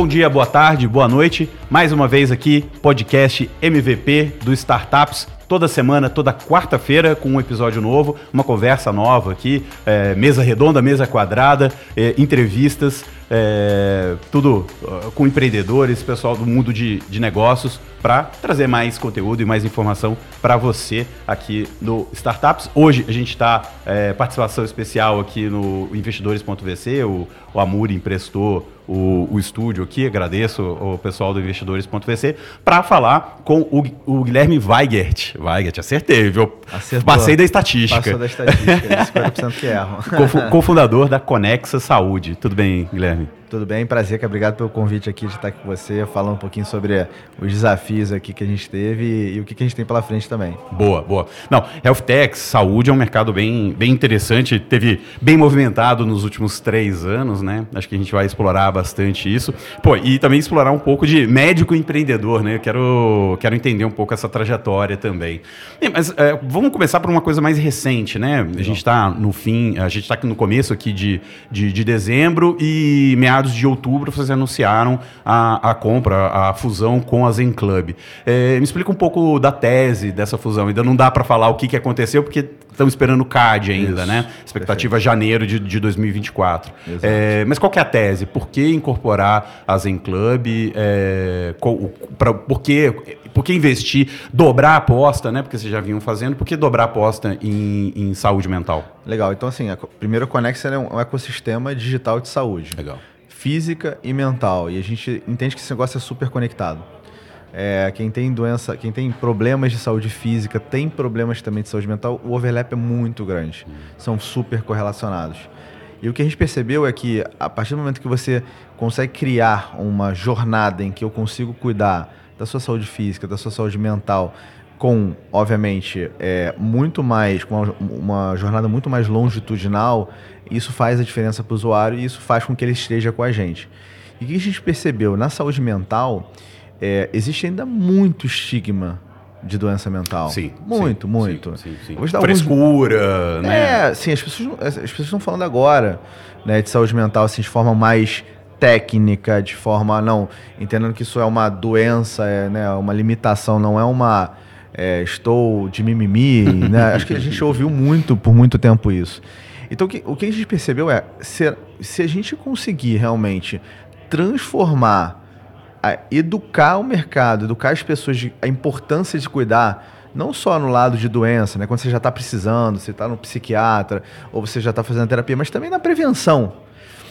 Bom dia, boa tarde, boa noite. Mais uma vez aqui, podcast MVP do Startups. Toda semana, toda quarta-feira, com um episódio novo, uma conversa nova aqui, é, mesa redonda, mesa quadrada, é, entrevistas, é, tudo com empreendedores, pessoal do mundo de, de negócios, para trazer mais conteúdo e mais informação para você aqui no Startups. Hoje a gente está é, participação especial aqui no investidores.vc, o, o Amuri emprestou o, o estúdio aqui, agradeço o pessoal do investidores.vc, para falar com o, o, Guilherme Weigert. Weigert, acertei, viu? Acertou. Passei da estatística. Passou da estatística, 50% que erram. Cofundador da Conexa Saúde. Tudo bem, Guilherme? Abi Tudo bem, prazer, obrigado pelo convite aqui de estar aqui com você, falando um pouquinho sobre os desafios aqui que a gente teve e, e o que, que a gente tem pela frente também. Boa, boa. Não, Health Tech, saúde é um mercado bem, bem interessante, teve bem movimentado nos últimos três anos, né? Acho que a gente vai explorar bastante isso. Pô, e também explorar um pouco de médico empreendedor, né? Eu quero, quero entender um pouco essa trajetória também. Mas é, vamos começar por uma coisa mais recente, né? A gente está no fim, a gente está no começo aqui de, de, de dezembro e meados meados de outubro, vocês anunciaram a, a compra, a fusão com a Zen Club. É, me explica um pouco da tese dessa fusão. Ainda não dá para falar o que, que aconteceu, porque estamos esperando o CAD ainda, Isso, né? Expectativa perfeito. janeiro de, de 2024. É, mas qual que é a tese? Por que incorporar a Zen Club? É, pra, por, que, por que investir, dobrar a aposta, né? Porque vocês já vinham fazendo, por que dobrar a aposta em, em saúde mental? Legal. Então, assim, a, primeiro a Conexa é um ecossistema digital de saúde. Legal física e mental. E a gente entende que esse negócio é super conectado. É, quem tem doença, quem tem problemas de saúde física, tem problemas também de saúde mental, o overlap é muito grande. São super correlacionados. E o que a gente percebeu é que a partir do momento que você consegue criar uma jornada em que eu consigo cuidar da sua saúde física, da sua saúde mental, com, obviamente, é, muito mais, com uma, uma jornada muito mais longitudinal, isso faz a diferença para o usuário e isso faz com que ele esteja com a gente. E o que a gente percebeu? Na saúde mental, é, existe ainda muito estigma de doença mental. Sim. Muito, sim, muito. Sim, sim, sim. Frescura, alguns... né? É, sim, as pessoas, as pessoas estão falando agora né, de saúde mental assim, de forma mais técnica, de forma. Não, entendendo que isso é uma doença, é né, uma limitação, não é uma. É, estou de mimimi, né? Acho que a gente ouviu muito por muito tempo isso. Então, o que, o que a gente percebeu é, se, se a gente conseguir realmente transformar, educar o mercado, educar as pessoas de, a importância de cuidar, não só no lado de doença, né? quando você já está precisando, você está no psiquiatra, ou você já está fazendo terapia, mas também na prevenção.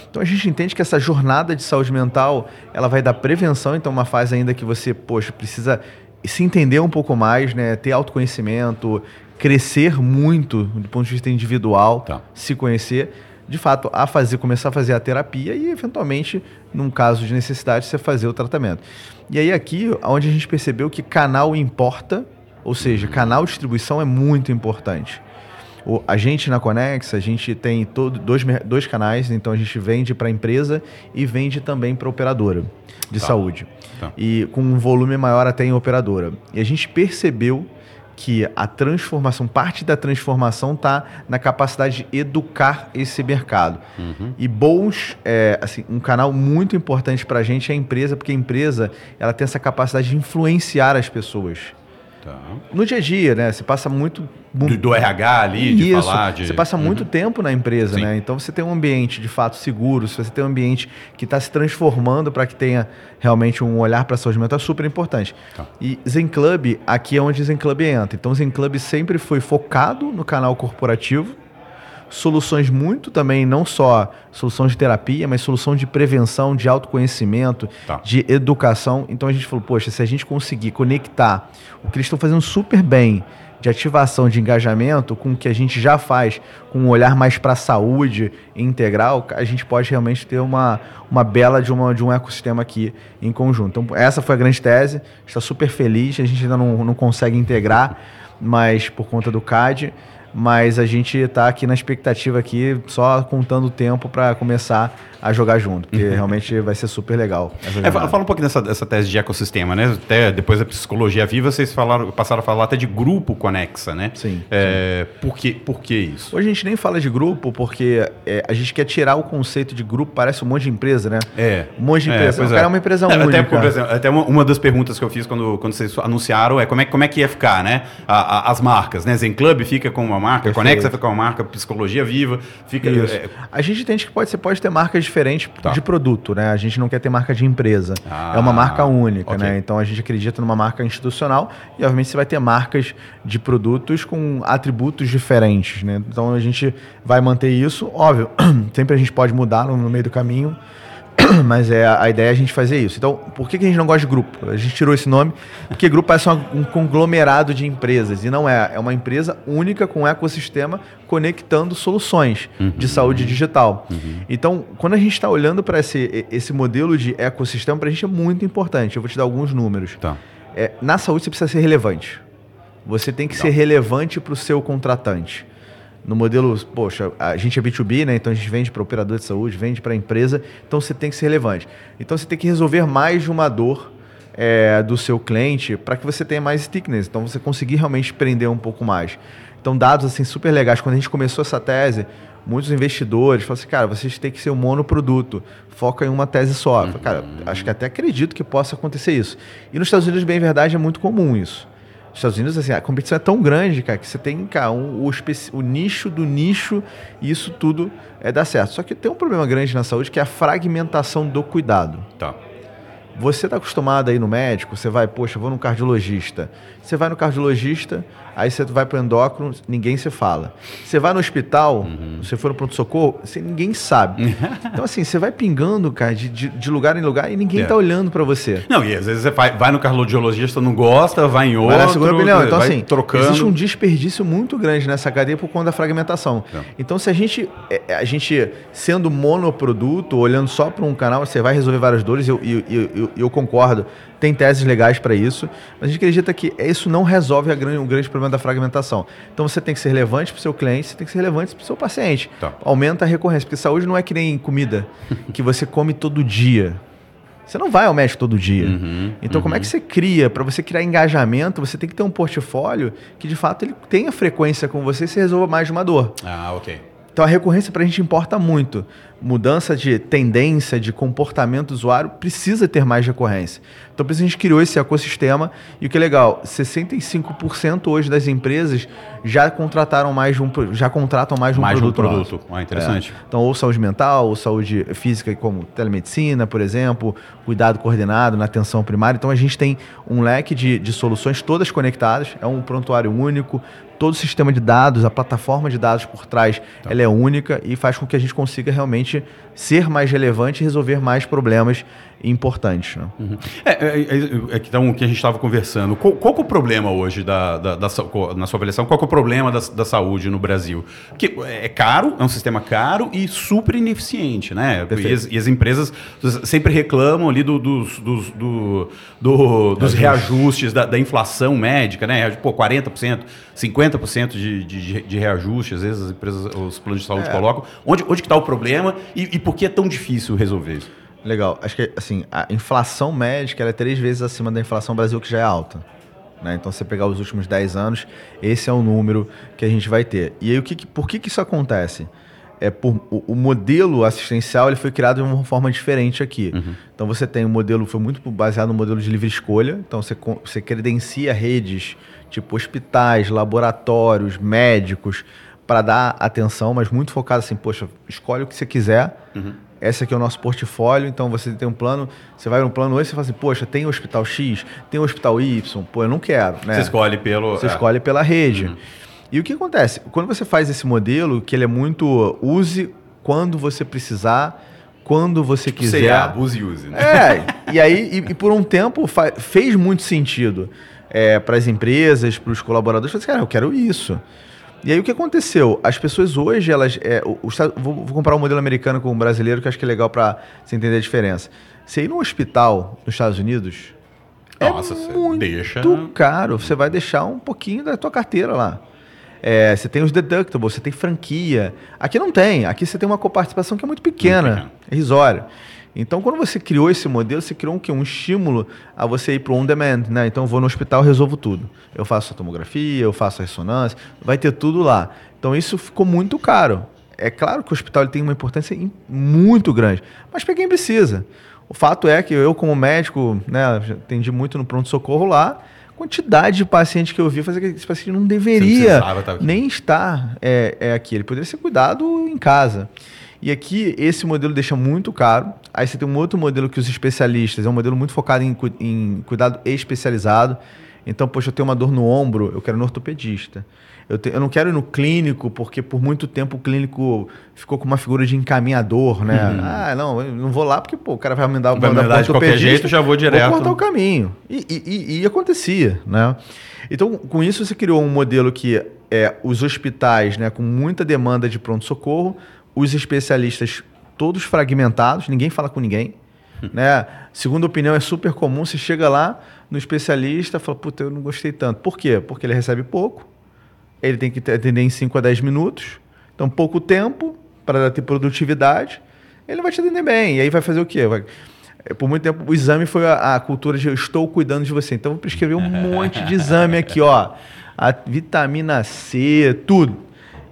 Então a gente entende que essa jornada de saúde mental, ela vai da prevenção, então uma fase ainda que você, poxa, precisa se entender um pouco mais, né? ter autoconhecimento, crescer muito do ponto de vista individual, tá. se conhecer, de fato, a fazer, começar a fazer a terapia e, eventualmente, num caso de necessidade, você fazer o tratamento. E aí aqui, onde a gente percebeu que canal importa, ou seja, uhum. canal de distribuição é muito importante. O, a gente na Conex, a gente tem todo, dois, dois canais, então a gente vende para a empresa e vende também para a operadora de tá. saúde. Tá. E com um volume maior até em operadora. E a gente percebeu que a transformação, parte da transformação está na capacidade de educar esse mercado. Uhum. E bons, é, assim, um canal muito importante para a gente é a empresa, porque a empresa ela tem essa capacidade de influenciar as pessoas. Tá. No dia a dia, né? Você passa muito. Do, do RH ali, de Isso. falar. De... Você passa uhum. muito tempo na empresa, Sim. né? Então você tem um ambiente de fato seguro, se você tem um ambiente que está se transformando para que tenha realmente um olhar para a saúde mental, é super importante. Tá. E Zen Club, aqui é onde Zen Club entra. Então Zen Club sempre foi focado no canal corporativo soluções muito também, não só soluções de terapia, mas solução de prevenção, de autoconhecimento, tá. de educação. Então a gente falou, poxa, se a gente conseguir conectar o que eles estão fazendo super bem de ativação de engajamento com o que a gente já faz, com um olhar mais para a saúde integral, a gente pode realmente ter uma, uma bela de, uma, de um ecossistema aqui em conjunto. Então, essa foi a grande tese, está super feliz, a gente ainda não, não consegue integrar, mas por conta do CAD, mas a gente está aqui na expectativa aqui, só contando o tempo para começar a jogar junto, porque uhum. realmente vai ser super legal. É, fala um pouquinho dessa, dessa tese de ecossistema, né? Até depois da psicologia viva, vocês falaram, passaram a falar até de grupo conexa, né? Sim. É, sim. Por, que, por que isso? Hoje a gente nem fala de grupo, porque é, a gente quer tirar o conceito de grupo, parece um monte de empresa, né? É. Um monte de é, empresa. É, o cara é uma empresa única. Até, por exemplo, até uma, uma, das perguntas que eu fiz quando, quando vocês anunciaram é como é, como é que ia ficar, né? A, a, as marcas, né? Zen Club fica com uma marca, Perfeito. Conexa fica com uma marca, Psicologia Viva fica... É, a gente entende que pode, você pode ter marcas diferentes tá. de produto, né? A gente não quer ter marca de empresa. Ah, é uma marca única, okay. né? Então a gente acredita numa marca institucional e obviamente você vai ter marcas de produtos com atributos diferentes, né? Então a gente vai manter isso, óbvio, sempre a gente pode mudar no meio do caminho, mas é a ideia é a gente fazer isso. Então, por que, que a gente não gosta de grupo? A gente tirou esse nome porque grupo parece um conglomerado de empresas e não é. É uma empresa única com um ecossistema conectando soluções uhum. de saúde digital. Uhum. Então, quando a gente está olhando para esse, esse modelo de ecossistema, para a gente é muito importante. Eu vou te dar alguns números. Tá. É, na saúde você precisa ser relevante. Você tem que ser relevante para o seu contratante no modelo, poxa, a gente é B2B, né? Então a gente vende para operador de saúde, vende para empresa, então você tem que ser relevante. Então você tem que resolver mais de uma dor é, do seu cliente para que você tenha mais stickiness. Então você conseguir realmente prender um pouco mais. Então dados assim super legais. Quando a gente começou essa tese, muitos investidores falaram assim, cara, vocês têm que ser um monoproduto, foca em uma tese só. Falei, cara, acho que até acredito que possa acontecer isso. E nos Estados Unidos, bem verdade, é muito comum isso. Estados Unidos, assim, a competição é tão grande, cara, que você tem, cara, um, o, o, nicho do nicho e isso tudo é dar certo. Só que tem um problema grande na saúde que é a fragmentação do cuidado. Tá. Você está acostumado a ir no médico, você vai, poxa, vou no cardiologista. Você vai no cardiologista, aí você vai para o endócrino, ninguém se fala. Você vai no hospital, uhum. você for no pronto-socorro, ninguém sabe. então, assim, você vai pingando, cara, de, de, de lugar em lugar e ninguém está é. olhando para você. Não, e às vezes você vai, vai no cardiologista, não gosta, vai em outro. Vai na segunda opinião. Então, assim, trocando. existe um desperdício muito grande nessa cadeia por conta da fragmentação. É. Então, se a gente, é, a gente sendo monoproduto, olhando só para um canal, você vai resolver várias dores, eu, eu, eu, eu concordo tem teses legais para isso, mas a gente acredita que isso não resolve grande, o grande problema da fragmentação. Então você tem que ser relevante para o seu cliente, você tem que ser relevante para o seu paciente. Tá. Aumenta a recorrência, porque saúde não é que nem comida que você come todo dia. Você não vai ao médico todo dia. Uhum, então, uhum. como é que você cria? Para você criar engajamento, você tem que ter um portfólio que, de fato, ele tenha frequência com você e se resolva mais de uma dor. Ah, ok. Então, a recorrência para a gente importa muito mudança de tendência, de comportamento do usuário, precisa ter mais recorrência. Então, por isso a gente criou esse ecossistema. E o que é legal, 65% hoje das empresas já contrataram mais de um, já contratam mais de um mais produto. Mais um produto. Ah, interessante. É. Então, ou saúde mental, ou saúde física, como telemedicina, por exemplo, cuidado coordenado na atenção primária. Então, a gente tem um leque de, de soluções todas conectadas. É um prontuário único, todo o sistema de dados, a plataforma de dados por trás, tá. ela é única e faz com que a gente consiga realmente ser mais relevante e resolver mais problemas importantes. Né? Uhum. É, é, é, é, então, o que a gente estava conversando. Qual, qual é o problema hoje, da, da, da, na sua avaliação, qual é o problema da, da saúde no Brasil? Porque é caro, é um sistema caro e super ineficiente, né? E as, e as, empresas sempre reclamam ali do, dos, dos, do, do, dos reajustes da, da, inflação médica, né? Pô, 40%, 50% de, de, de reajuste, às vezes as empresas, os planos de saúde é. colocam. Onde, onde que está o problema e, e por que é tão difícil resolver isso? Legal. Acho que assim, a inflação médica é três vezes acima da inflação Brasil, que já é alta. Né? Então, você pegar os últimos 10 anos, esse é o número que a gente vai ter. E aí, o que, por que, que isso acontece? É por, o, o, modelo assistencial ele foi criado de uma forma diferente aqui. Uhum. Então, você tem um modelo, foi muito baseado no modelo de livre escolha. Então, você, você credencia redes, tipo hospitais, laboratórios, médicos, para dar atenção, mas muito focado assim, poxa, escolhe o que você quiser. Uhum esse aqui é o nosso portfólio, então você tem um plano, você vai no plano hoje e fala assim, poxa, tem o hospital X, tem o hospital Y, pô, eu não quero. Né? Você escolhe pelo. Você é. escolhe pela rede. Uhum. E o que acontece? Quando você faz esse modelo, que ele é muito use quando você precisar, quando você tipo quiser. abuse e use, né? É, e aí, e, e por um tempo fez muito sentido é, para as empresas, para os colaboradores, falar assim, cara, eu quero isso. E aí o que aconteceu? As pessoas hoje, elas. É, o, o, vou, vou, comparar um modelo americano com um brasileiro que acho que é legal para você entender a diferença. Você ir num hospital nos Estados Unidos. É Nossa, é muito deixa... caro. Você vai deixar um pouquinho da tua carteira lá. É, você tem os deductibles, você tem franquia. Aqui não tem. Aqui você tem uma coparticipação que é muito pequena, muito é irrisória. Então, quando você criou esse modelo, você criou um, que? um estímulo a você ir para o on-demand. Né? Então, eu vou no hospital resolvo tudo. Eu faço a tomografia, eu faço a ressonância, vai ter tudo lá. Então, isso ficou muito caro. É claro que o hospital tem uma importância muito grande, mas para quem precisa. O fato é que eu, como médico, né, atendi muito no pronto-socorro lá, quantidade de pacientes que eu vi fazer que esse paciente não deveria nem estar é, é, aqui. Ele poderia ser cuidado em casa. E aqui, esse modelo deixa muito caro. Aí você tem um outro modelo que os especialistas, é um modelo muito focado em, em cuidado especializado. Então, poxa, eu tenho uma dor no ombro, eu quero no ortopedista. Eu, te, eu não quero ir no clínico, porque por muito tempo o clínico ficou com uma figura de encaminhador, né? Uhum. Ah, não, eu não vou lá porque pô, o cara vai me dar, vai mandar de qualquer jeito, já vou direto. Vou cortar o caminho. E, e, e, acontecia, né? Então, com isso, você criou um modelo que é os hospitais, né, com muita demanda de pronto-socorro, os especialistas todos fragmentados, ninguém fala com ninguém. Hum. Né? Segunda opinião é super comum, você chega lá no especialista e fala, puta, eu não gostei tanto. Por quê? Porque ele recebe pouco, ele tem que atender em 5 a 10 minutos, então pouco tempo para ter produtividade, ele vai te atender bem. E aí vai fazer o quê? Vai... É, por muito tempo o exame foi a, a, cultura de eu estou cuidando de você. Então eu vou prescrever um monte de exame aqui, ó. A vitamina C, tudo.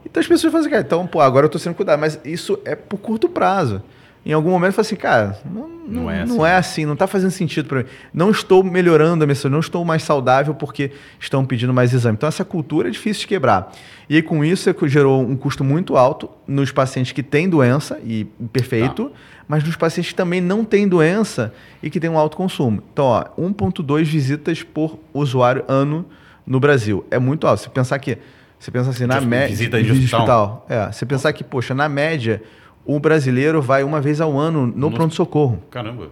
Então as pessoas falam assim, então, pô, agora eu estou sendo cuidado. Mas isso é por curto prazo em algum momento fala assim, cara, não, não, não, é, assim. não é assim, não está fazendo sentido para mim. Não estou melhorando a minha saúde, não estou mais saudável porque estão pedindo mais exame. Então, essa cultura é difícil de quebrar. E aí, com isso, é gerou um custo muito alto nos pacientes que têm doença, e perfeito, tá. mas nos pacientes que também não têm doença e que têm um alto consumo. Então, 1,2 visitas por usuário ano no Brasil. É muito alto. Se pensar que. Você pensa assim, na média. Visita de hospital. hospital. É, você pensar que, poxa, na média o brasileiro vai uma vez ao ano no, no... pronto-socorro. Caramba.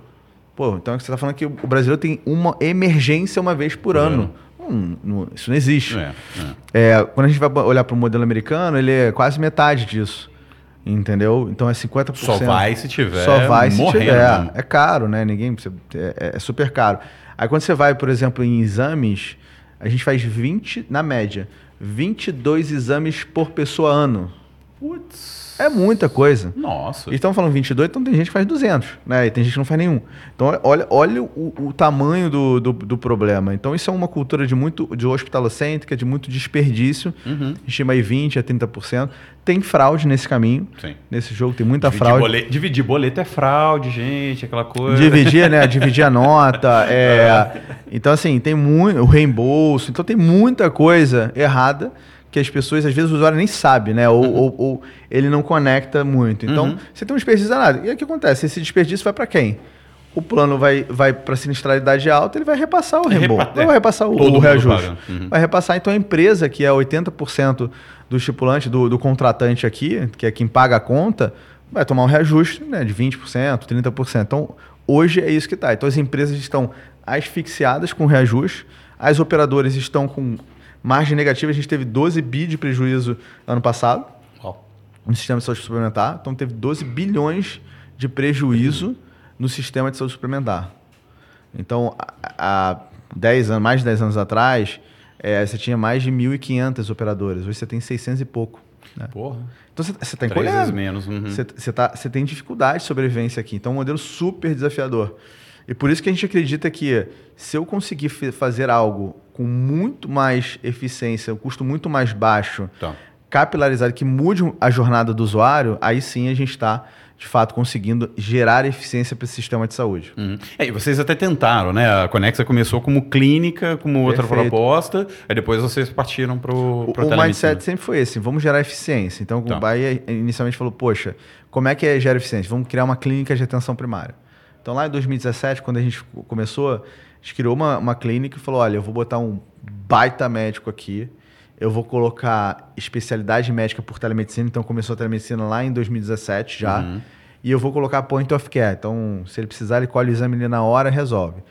Pô, então você está falando que o brasileiro tem uma emergência uma vez por, por ano. ano. Hum, isso não existe. É, é. É, quando a gente vai olhar para o modelo americano, ele é quase metade disso. Entendeu? Então é 50%. Só vai se tiver. Só vai se tiver. É caro, né? Ninguém. É, é, super caro. Aí quando você vai, por exemplo, em exames, a gente faz 20, na média, 22 exames por pessoa ano. Putz. É muita coisa. Nossa. E estão falando 22, então tem gente que faz 200, né? E tem gente que não faz nenhum. Então, olha, olha o, o tamanho do, do, do, problema. Então, isso é uma cultura de muito de hospitalocêntrica, de muito desperdício. Uhum. A gente chama aí 20% a 30%. Tem fraude nesse caminho. Sim. Nesse jogo tem muita dividir fraude. Boleto, dividir boleto é fraude, gente, aquela coisa. Dividir, né? Dividir a nota. É... Então, assim, tem muito. O reembolso. Então, tem muita coisa errada que as pessoas, às vezes, o usuário nem sabe, né? Ou, uhum. ou, ou ele não conecta muito. Então, uhum. você tem um desperdício danado. E o que acontece? Esse desperdício vai para quem? O plano vai, vai para sinistralidade alta, ele vai repassar o reembolso. Repa é, vai repassar o, o reajuste. Uhum. Vai repassar, então, a empresa, que é 80% do estipulante, do, do contratante aqui, que é quem paga a conta, vai tomar um reajuste né, de 20%, 30%. Então, hoje é isso que está. Então, as empresas estão asfixiadas com reajuste, as operadoras estão com Margem negativa, a gente teve 12 bi de prejuízo ano passado no sistema de saúde suplementar. Então, teve 12 bilhões de prejuízo no sistema de saúde suplementar. Então, há 10 anos, mais de 10 anos atrás, é, você tinha mais de 1.500 operadoras. Hoje você tem 600 e pouco. Né? Porra. Então você está encolhendo. menos. Uhum. Você, você, tá, você tem dificuldade de sobrevivência aqui. Então é um modelo super desafiador. E por isso que a gente acredita que se eu conseguir fazer algo com muito mais eficiência, um custo muito mais baixo, tá. capilarizado, que mude a jornada do usuário, aí sim a gente está de fato conseguindo gerar eficiência para esse sistema de saúde. Uhum. É, e vocês até tentaram, né? A Conexa começou como clínica, como outra Perfeito. proposta, aí depois vocês partiram para o O mindset sempre foi esse, vamos gerar eficiência. Então tá. o Bahia inicialmente falou, poxa, como é que é gerar eficiência? Vamos criar uma clínica de atenção primária. Então, lá em 2017, quando a gente começou, gente criou uma, uma clínica e falou: olha, eu vou botar um baita médico aqui, eu vou colocar especialidade médica por telemedicina. Então, começou a telemedicina lá em 2017 já. Uhum. E eu vou colocar point of care. Então, se ele precisar, ele colhe o exame ali na hora resolve.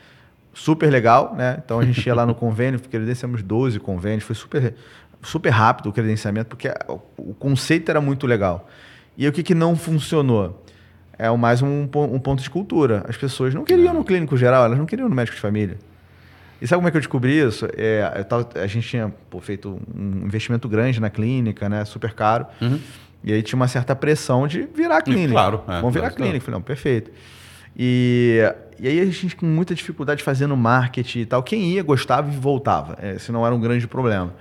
Super legal, né? Então, a gente ia lá no convênio, credenciamos 12 convênios, foi super, super rápido o credenciamento, porque o conceito era muito legal. E o que, que não funcionou? É mais um, um ponto de cultura. As pessoas não queriam no clínico geral, elas não queriam no médico de família. E sabe como é que eu descobri isso? É, tava- a gente tinha pô, feito um investimento grande na clínica, né? Super caro. E aí tinha uma certa pressão de virar clínica. claro, é, Vamos virar claro, clínica. Falei, não, perfeito. E, e aí a gente com muita dificuldade fazendo marketing e tal. Quem ia, gostava e voltava. É, esse não era um grande problema.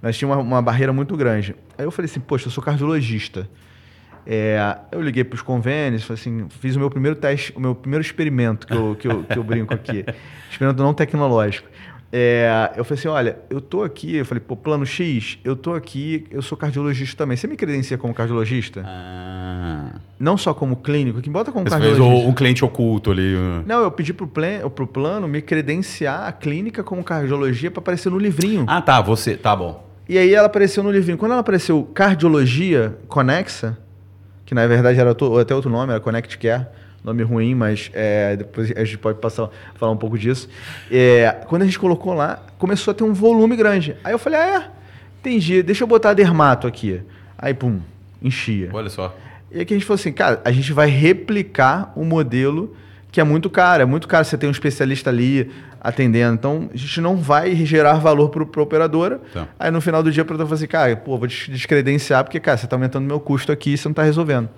Mas tinha uma, uma barreira muito grande. Aí eu falei assim, poxa, eu sou cardiologista. É, eu liguei para os convênios, assim, fiz o meu primeiro teste, o meu primeiro experimento que eu, que eu, que eu brinco aqui. Experimento não tecnológico. É, eu falei assim, olha, eu tô aqui, eu falei, pô, plano X, eu tô aqui, eu sou cardiologista também. Você me credencia como cardiologista? Ah. Não só como clínico, que bota como Você fez cardiologista. o, um cliente oculto ali. uh. Não, eu pedi pro, plan, pro plano me credenciar a clínica como cardiologia para aparecer no livrinho. Ah, tá, você. Tá bom. E aí ela apareceu no livrinho. Quando ela apareceu Cardiologia Conexa, que na verdade era to- até outro nome, era Connect Care, nome ruim, mas é, depois a gente pode passar falar um pouco disso. É, quando a gente colocou lá, começou a ter um volume grande. Aí eu falei, ah, é, entendi, deixa eu botar dermato aqui. Aí, pum, enchia. Olha só. E aí que a gente falou assim, cara, a gente vai replicar um modelo que é muito caro. É muito caro você ter um especialista ali atendendo. Então, a gente não vai gerar valor para a operadora. Tá. Aí no final do dia a operadora fala assim, cara, pô, vou des- descredenciar porque, cara, você está aumentando meu custo aqui e você não está resolvendo.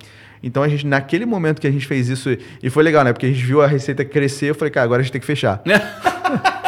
Então, a gente, naquele momento que a gente fez isso, e foi legal, né? Porque a gente viu a receita crescer, eu falei, cara, agora a gente tem que fechar.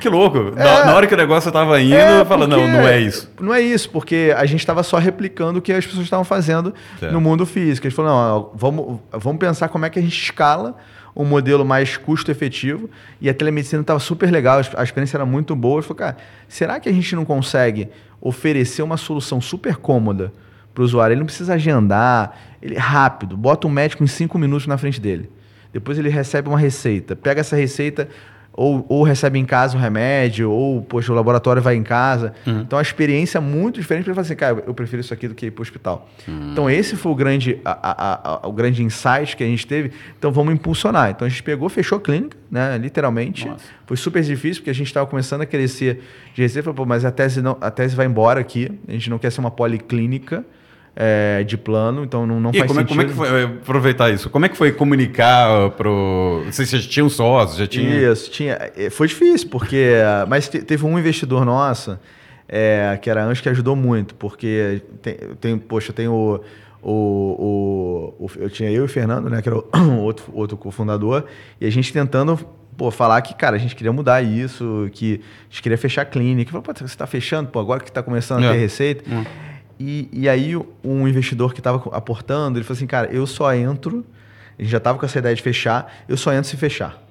Que louco. Na, na hora que o negócio tava indo, É, fala, não, porque- não é isso. Não é isso, porque a gente estava só replicando o que as pessoas estavam fazendo Certo. no mundo físico. A gente falou, não, vamos, vamos pensar como é que a gente escala um modelo mais custo-efetivo. E a telemedicina estava super legal, a experiência era muito boa. Gente falou, cara, será que a gente não consegue oferecer uma solução super cômoda para o usuário? Ele não precisa agendar, ele é rápido, bota um médico em cinco minutos na frente dele. Depois ele recebe uma receita, pega essa receita, ou, ou recebe em casa o remédio, ou, poxa, o laboratório vai em casa. Então a experiência é muito diferente para ele falar assim, cara, eu prefiro isso aqui do que ir para o hospital. Então esse foi o grande, a- a- a- o grande insight que a gente teve. Então vamos impulsionar. Então a gente pegou, fechou a clínica, né, literalmente. Nossa. Foi super difícil, porque a gente estava começando a crescer de receita. Falei, Pô, mas a tese, não, a tese vai embora aqui. A gente não quer ser uma policlínica é, de plano, então não, não E faz como é, sentido. como é que foi, aproveitar isso, como é que foi comunicar uh, pro... Não sei se já tinha um sócio, já tinha... Isso, tinha. eh, Foi difícil, porque. Mas te- teve um investidor nosso, é, que era Anjo, que ajudou muito, porque tem, tem poxa, tem o. O, o, o- eu tinha eu e o Fernando, né, que era o outro, outro cofundador, e a gente tentando pô, falar que, cara, a gente queria mudar isso, que a gente queria fechar a clínica. Falei, pô, você está fechando, pô, agora que está começando a É. ter receita. Hum. E, e aí um investidor que estava aportando, ele falou assim, cara, eu só entro, a gente já estava com essa ideia de fechar, eu só entro se fechar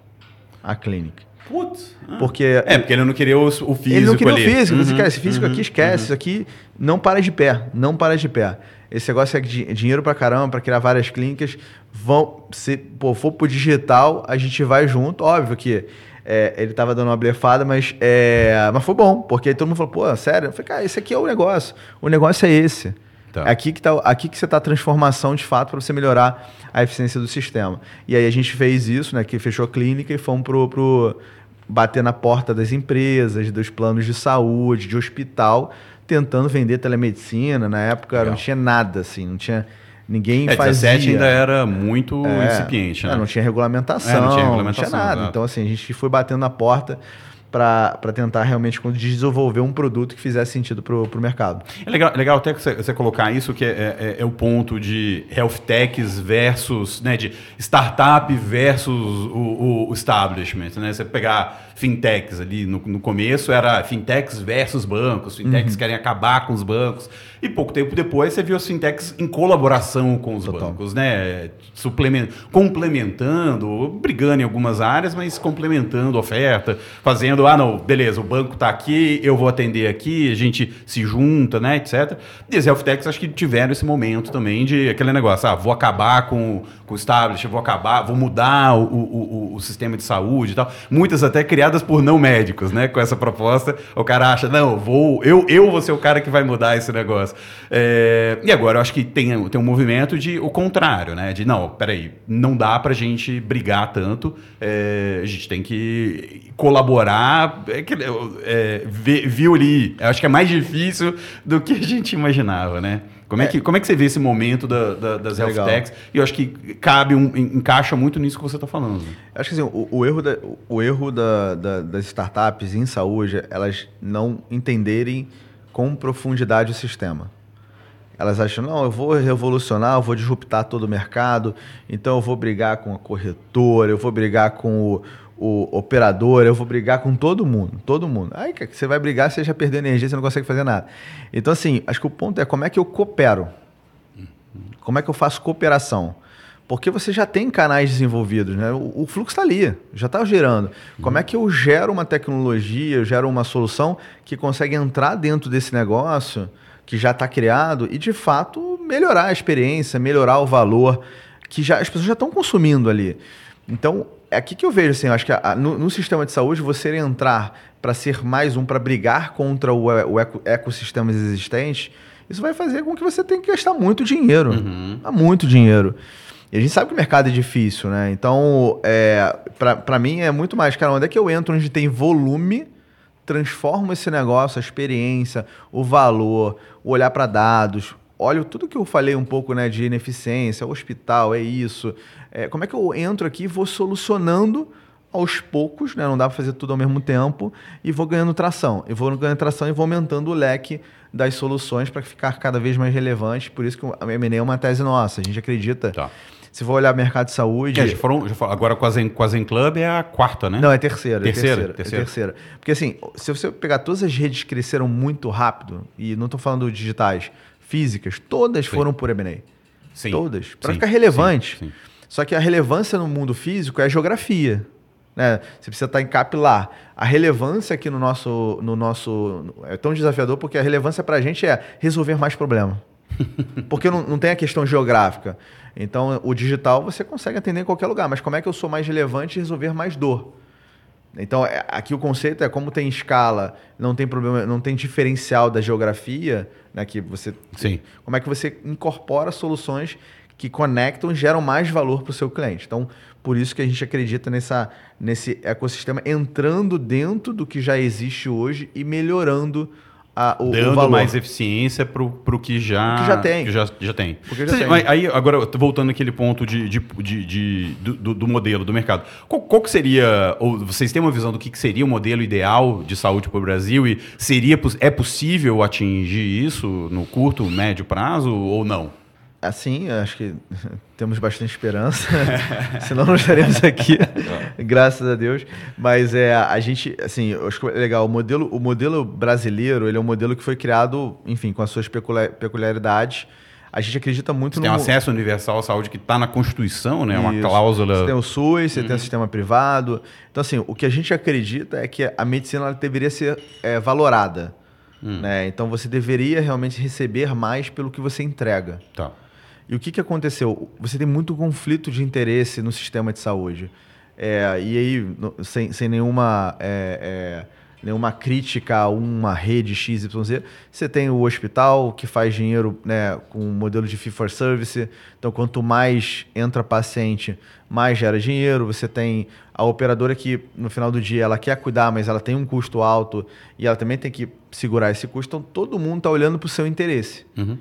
a clínica. Putz. ah. Porque É, porque ele não queria o, o físico ele não queria ali. o físico. Uhum, Uhum, cara, esse físico uhum, aqui esquece. Isso aqui não para de pé. Não para de pé. Esse negócio é de dinheiro pra caramba, pra criar várias clínicas. Vão, se pô, for pro digital, a gente vai junto. Óbvio que é, ele tava dando uma blefada, mas, é, mas foi bom. Porque aí todo mundo falou, pô, sério? Eu falei, cara, esse aqui é o negócio. O negócio é esse. Tá. Aqui que, tá, aqui que você está a transformação de fato para você melhorar a eficiência do sistema. E aí a gente fez isso, né? Que fechou a clínica e fomos pro, pro bater na porta das empresas, dos planos de saúde, de hospital, tentando vender telemedicina. Na época Legal. não tinha nada, assim, não tinha. Ninguém É, fazia. 17 ainda era muito É, incipiente, né? é, não tinha regulamentação, É, não tinha não regulamentação, tinha nada. exato. Então, assim, a gente foi batendo na porta para tentar realmente desenvolver um produto que fizesse sentido para o mercado. É legal, legal até que você, você colocar isso, que é, é- é o ponto de health techs versus, né, de startup versus o, o establishment, né? Você pegar fintechs ali no, no começo era fintechs versus bancos, fintechs Uhum. querem acabar com os bancos e pouco tempo depois você viu as fintechs em colaboração com os Total. bancos, né? Suplement, complementando, brigando em algumas áreas, mas complementando a oferta, fazendo, ah, não, beleza, o banco está aqui, eu vou atender aqui, a gente se junta, né, etc. E as health techs acho que tiveram esse momento também de aquele negócio, ah, vou acabar com, com o establishment, vou acabar, vou mudar o, o, o, o sistema de saúde e tal. Muitas até criadas por não médicos, né, com essa proposta. O cara acha, não, vou, eu, eu vou ser o cara que vai mudar esse negócio. É, e agora eu acho que tem, tem um movimento de o contrário, né? De não, peraí, não dá pra gente brigar tanto, é, a gente tem que colaborar. É, é, viu ali, acho que é mais difícil do que a gente imaginava, né? Como é, é, que, como é que você vê esse momento da, da, das health techs? E eu acho que cabe um, encaixa muito nisso que você está falando. Acho que assim, o, o erro, da, o erro da, das startups em saúde, elas não entenderem com profundidade o sistema. Elas acham, não, eu vou revolucionar, eu vou disruptar todo o mercado, então eu vou brigar com a corretora, eu vou brigar com o, o operador, eu vou brigar com todo mundo, todo mundo. Aí que você vai brigar, você já perdeu energia, você não consegue fazer nada. Então, assim, acho que o ponto é como é que eu coopero? Como é que eu faço cooperação? Porque você já tem canais desenvolvidos, né? O, o fluxo está ali, já está gerando. Como é que eu gero uma tecnologia, eu gero uma solução que consegue entrar dentro desse negócio que já está criado e, de fato, melhorar a experiência, melhorar o valor que já, as pessoas já estão consumindo ali. Então, é aqui que eu vejo, assim, eu acho que a, no, no, sistema de saúde, você entrar para ser mais um, para brigar contra o, o eco, ecossistemas existentes, isso vai fazer com que você tenha que gastar muito dinheiro. Uhum. Muito dinheiro. E a gente sabe que o mercado é difícil, né? Então, é, para mim é muito mais, cara, onde é que eu entro onde tem volume, transformo esse negócio, a experiência, o valor, o olhar para dados, olho tudo que eu falei um pouco né, de ineficiência, hospital, é isso. É, como é que eu entro aqui e vou solucionando aos poucos, né? não dá para fazer tudo ao mesmo tempo, e vou ganhando tração. Eu vou ganhando tração e vou aumentando o leque das soluções para ficar cada vez mais relevante. Por isso que a M&A é uma tese nossa. A gente acredita... Tá. Se for olhar mercado de saúde. É, já foram, já foram, agora com a, Zen, com a Zen Club é a quarta, né? Não, é terceira. Terceira, é terceira, terceira. É terceira. Porque assim, se você pegar todas as redes que cresceram muito rápido, e não estou falando digitais, físicas, todas sim. foram por M&A. Sim. Todas. Para ficar relevante. Sim, sim. Só que a relevância no mundo físico é a geografia. Né? Você precisa estar em capilar. A relevância aqui no nosso, no nosso. É tão desafiador porque a relevância para a gente é resolver mais problema. Porque não, não tem a questão geográfica. Então, o digital você consegue atender em qualquer lugar, mas como é que eu sou mais relevante e resolver mais dor? Então, é, aqui o conceito é como tem escala, não tem problema, não tem diferencial da geografia, né, que você Sim. como é que você incorpora soluções que conectam e geram mais valor para o seu cliente. Então, por isso que a gente acredita nessa, nesse ecossistema entrando dentro do que já existe hoje e melhorando a, o, Dando o mais eficiência para o que já, que já tem. Que já, já tem. já Você, tem. Aí, agora, voltando aquele ponto de, de, de, de do, do, modelo, do mercado. Qual, qual, que seria, ou vocês têm uma visão do que, que seria o modelo ideal de saúde para o Brasil e seria, é possível atingir isso no curto, médio prazo ou não? Assim, acho que temos bastante esperança, senão não estaremos aqui, graças a Deus. Mas é, a gente, assim, eu acho que é legal, o modelo, o modelo brasileiro, ele é um modelo que foi criado, enfim, com as suas peculiaridades. A gente acredita muito você no... tem acesso universal à saúde que está na Constituição, né? Isso. Uma cláusula... Você tem o SUS, você uhum. tem o sistema privado. Então, assim, o que a gente acredita é que a medicina deveria ser é, valorada. Hum. Né? Então, você deveria realmente receber mais pelo que você entrega. Tá. E o que, que aconteceu? Você tem muito conflito de interesse no sistema de saúde. É, e aí, sem, sem nenhuma, é, é, nenhuma crítica a uma rede XYZ, você tem o hospital que faz dinheiro né, com um modelo de fee for service. Então, quanto mais entra paciente, mais gera dinheiro. Você tem a operadora que, no final do dia, ela quer cuidar, mas ela tem um custo alto e ela também tem que segurar esse custo. Então, todo mundo está olhando para o seu interesse. Uhum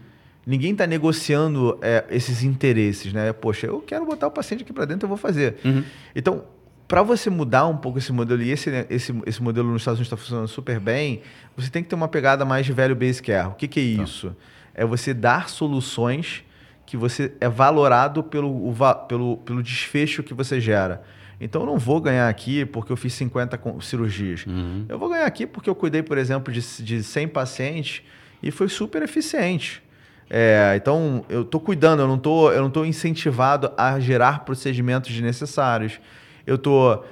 ninguém está negociando é, esses interesses, né? Poxa, eu quero botar o paciente aqui para dentro, eu vou fazer. Uhum. Então, para você mudar um pouco esse modelo, e esse, esse, esse modelo nos Estados Unidos está funcionando super bem, você tem que ter uma pegada mais de velho base care. O que, que é tá. isso? É você dar soluções que você é valorado pelo, o, pelo, pelo desfecho que você gera. Então, eu não vou ganhar aqui porque eu fiz 50 cirurgias. Uhum. Eu vou ganhar aqui porque eu cuidei, por exemplo, de, de 100 pacientes e foi super eficiente. É, então, eu estou cuidando, eu não tô, eu não estou incentivado a gerar procedimentos desnecessários. Eu estou